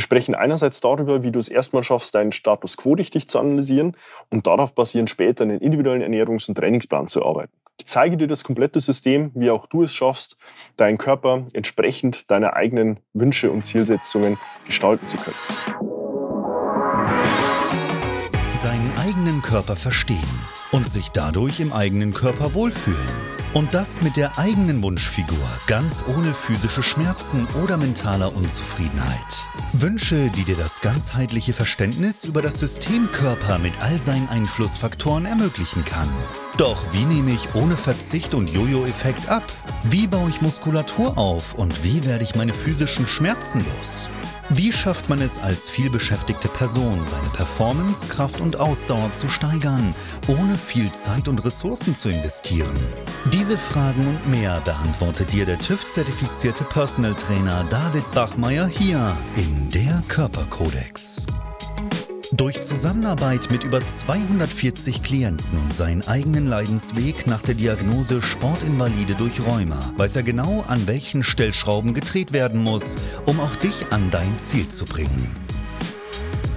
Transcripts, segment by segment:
Wir sprechen einerseits darüber, wie du es erstmal schaffst, deinen Status quo richtig zu analysieren und darauf basierend später einen individuellen Ernährungs- und Trainingsplan zu erarbeiten. Ich zeige dir das komplette System, wie auch du es schaffst, deinen Körper entsprechend deiner eigenen Wünsche und Zielsetzungen gestalten zu können. Seinen eigenen Körper verstehen und sich dadurch im eigenen Körper wohlfühlen. Und das mit der eigenen Wunschfigur, ganz ohne physische Schmerzen oder mentaler Unzufriedenheit. Wünsche, die dir das ganzheitliche Verständnis über das System Körper mit all seinen Einflussfaktoren ermöglichen kann. Doch wie nehme ich ohne Verzicht und Jojo-Effekt ab? Wie baue ich Muskulatur auf und wie werde ich meine physischen Schmerzen los? Wie schafft man es als vielbeschäftigte Person, seine Performance, Kraft und Ausdauer zu steigern, ohne viel Zeit und Ressourcen zu investieren? Diese Fragen und mehr beantwortet dir der TÜV-zertifizierte Personal Trainer David Bachmeier hier in der Körperkodex. Durch Zusammenarbeit mit über 240 Klienten und seinen eigenen Leidensweg nach der Diagnose Sportinvalide durch Rheuma weiß er genau, an welchen Stellschrauben gedreht werden muss, um auch dich an dein Ziel zu bringen.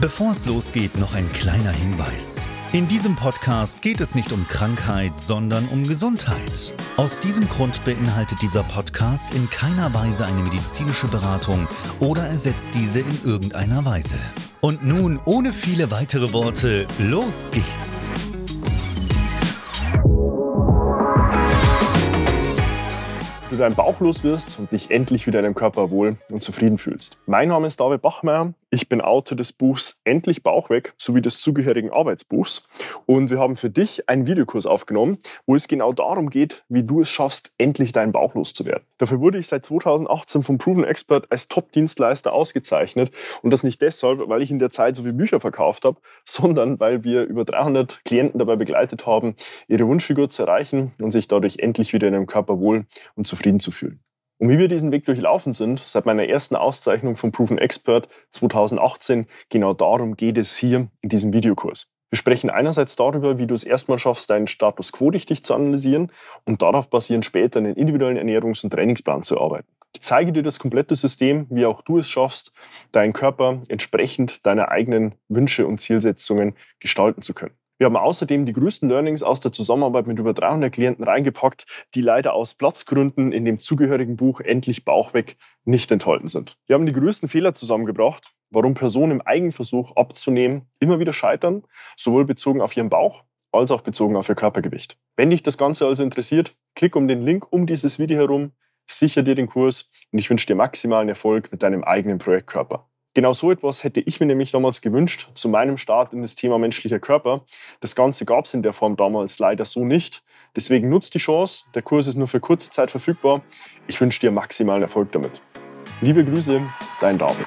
Bevor es losgeht, noch ein kleiner Hinweis. In diesem Podcast geht es nicht um Krankheit, sondern um Gesundheit. Aus diesem Grund beinhaltet dieser Podcast in keiner Weise eine medizinische Beratung oder ersetzt diese in irgendeiner Weise. Und nun, ohne viele weitere Worte, los geht's! Du deinen Bauch los wirst und dich endlich wieder in deinem Körper wohl und zufrieden fühlst. Mein Name ist David Bachmeier ich bin Autor des Buchs Endlich Bauch weg sowie des zugehörigen Arbeitsbuchs. Und wir haben für dich einen Videokurs aufgenommen, wo es genau darum geht, wie du es schaffst, endlich deinen Bauch loszuwerden. Dafür wurde ich seit 2018 vom Proven Expert als Top-Dienstleister ausgezeichnet. Und das nicht deshalb, weil ich in der Zeit so viele Bücher verkauft habe, sondern weil wir über 300 Klienten dabei begleitet haben, ihre Wunschfigur zu erreichen und sich dadurch endlich wieder in ihrem Körper wohl und zufrieden zu fühlen. Und wie wir diesen Weg durchlaufen sind, seit meiner ersten Auszeichnung vom Proven Expert 2018, genau darum geht es hier in diesem Videokurs. Wir sprechen einerseits darüber, wie du es erstmal schaffst, deinen Status quo richtig zu analysieren und darauf basierend später einen individuellen Ernährungs- und Trainingsplan zu erarbeiten. Ich zeige dir das komplette System, wie auch du es schaffst, deinen Körper entsprechend deiner eigenen Wünsche und Zielsetzungen gestalten zu können. Wir haben außerdem die größten Learnings aus der Zusammenarbeit mit über 300 Klienten reingepackt, die leider aus Platzgründen in dem zugehörigen Buch Endlich Bauch weg nicht enthalten sind. Wir haben die größten Fehler zusammengebracht, warum Personen im Eigenversuch abzunehmen immer wieder scheitern, sowohl bezogen auf ihren Bauch als auch bezogen auf ihr Körpergewicht. Wenn dich das Ganze also interessiert, klick um den Link um dieses Video herum, sicher dir den Kurs und ich wünsche dir maximalen Erfolg mit deinem eigenen Projektkörper. Genau so etwas hätte ich mir nämlich damals gewünscht zu meinem Start in das Thema menschlicher Körper. Das Ganze gab es in der Form damals leider so nicht. Deswegen nutzt die Chance. Der Kurs ist nur für kurze Zeit verfügbar. Ich wünsche dir maximalen Erfolg damit. Liebe Grüße, dein David.